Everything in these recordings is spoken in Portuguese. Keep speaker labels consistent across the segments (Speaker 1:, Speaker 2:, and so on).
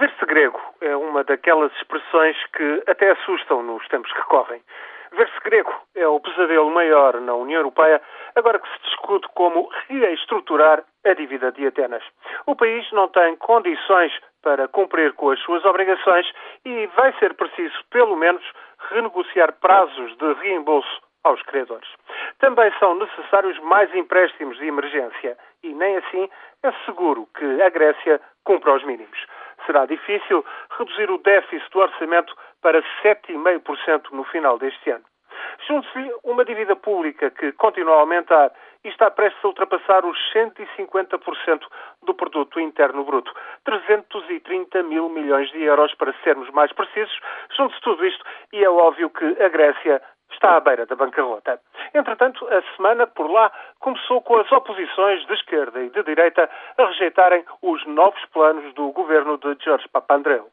Speaker 1: Ver-se grego é uma daquelas expressões que até assustam nos tempos que correm. Ver-se grego é o pesadelo maior na União Europeia, agora que se discute como reestruturar a dívida de Atenas. O país não tem condições para cumprir com as suas obrigações e vai ser preciso, pelo menos, renegociar prazos de reembolso aos credores. Também são necessários mais empréstimos de emergência e nem assim é seguro que a Grécia cumpra os mínimos será difícil reduzir o déficit do orçamento para 7,5% no final deste ano. Junte-se uma dívida pública que continua a aumentar e está prestes a ultrapassar os 150% do produto interno bruto. 330 mil milhões de euros, para sermos mais precisos. Junte-se tudo isto e é óbvio que a Grécia está à beira da bancarrota. Entretanto, a semana por lá começou com as oposições de esquerda e de direita a rejeitarem os novos planos do governo de Jorge Papandreou.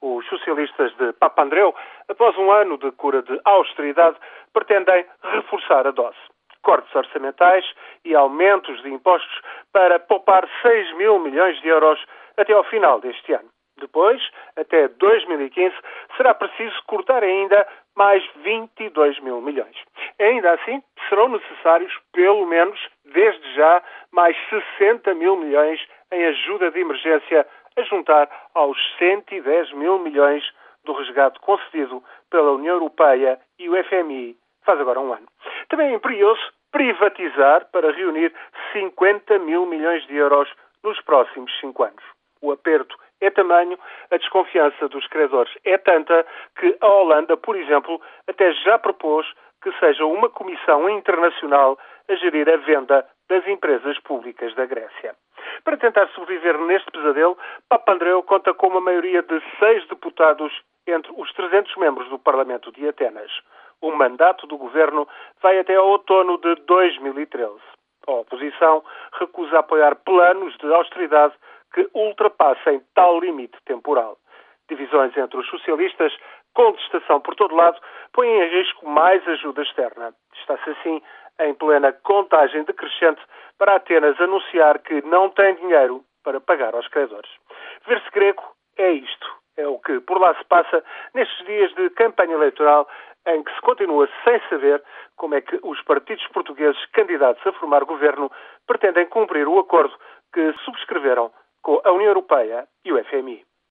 Speaker 1: Os socialistas de Papandreou, após um ano de cura de austeridade, pretendem reforçar a dose. Cortes orçamentais e aumentos de impostos para poupar 6 mil milhões de euros até ao final deste ano. Depois, até 2015, será preciso cortar ainda mais 22 mil milhões. Ainda assim, serão necessários, pelo menos, desde já, mais 60 mil milhões em ajuda de emergência a juntar aos 110 mil milhões do resgate concedido pela União Europeia e o FMI faz agora um ano. Também é imperioso privatizar para reunir 50 mil milhões de euros nos próximos cinco anos. O aperto é tamanho, a desconfiança dos credores é tanta que a Holanda, por exemplo, até já propôs que seja uma comissão internacional a gerir a venda das empresas públicas da Grécia. Para tentar sobreviver neste pesadelo, Papandreou conta com uma maioria de seis deputados entre os 300 membros do Parlamento de Atenas. O mandato do governo vai até ao outono de 2013. A oposição recusa apoiar planos de austeridade que ultrapassem tal limite temporal. Divisões entre os socialistas, contestação por todo lado, põem em risco mais ajuda externa. Está-se assim em plena contagem decrescente para Atenas anunciar que não tem dinheiro para pagar aos credores. Ver-se grego é isto. É o que por lá se passa nestes dias de campanha eleitoral em que se continua sem saber como é que os partidos portugueses candidatos a formar governo pretendem cumprir o acordo que subscreveram com a União Europeia e o FMI.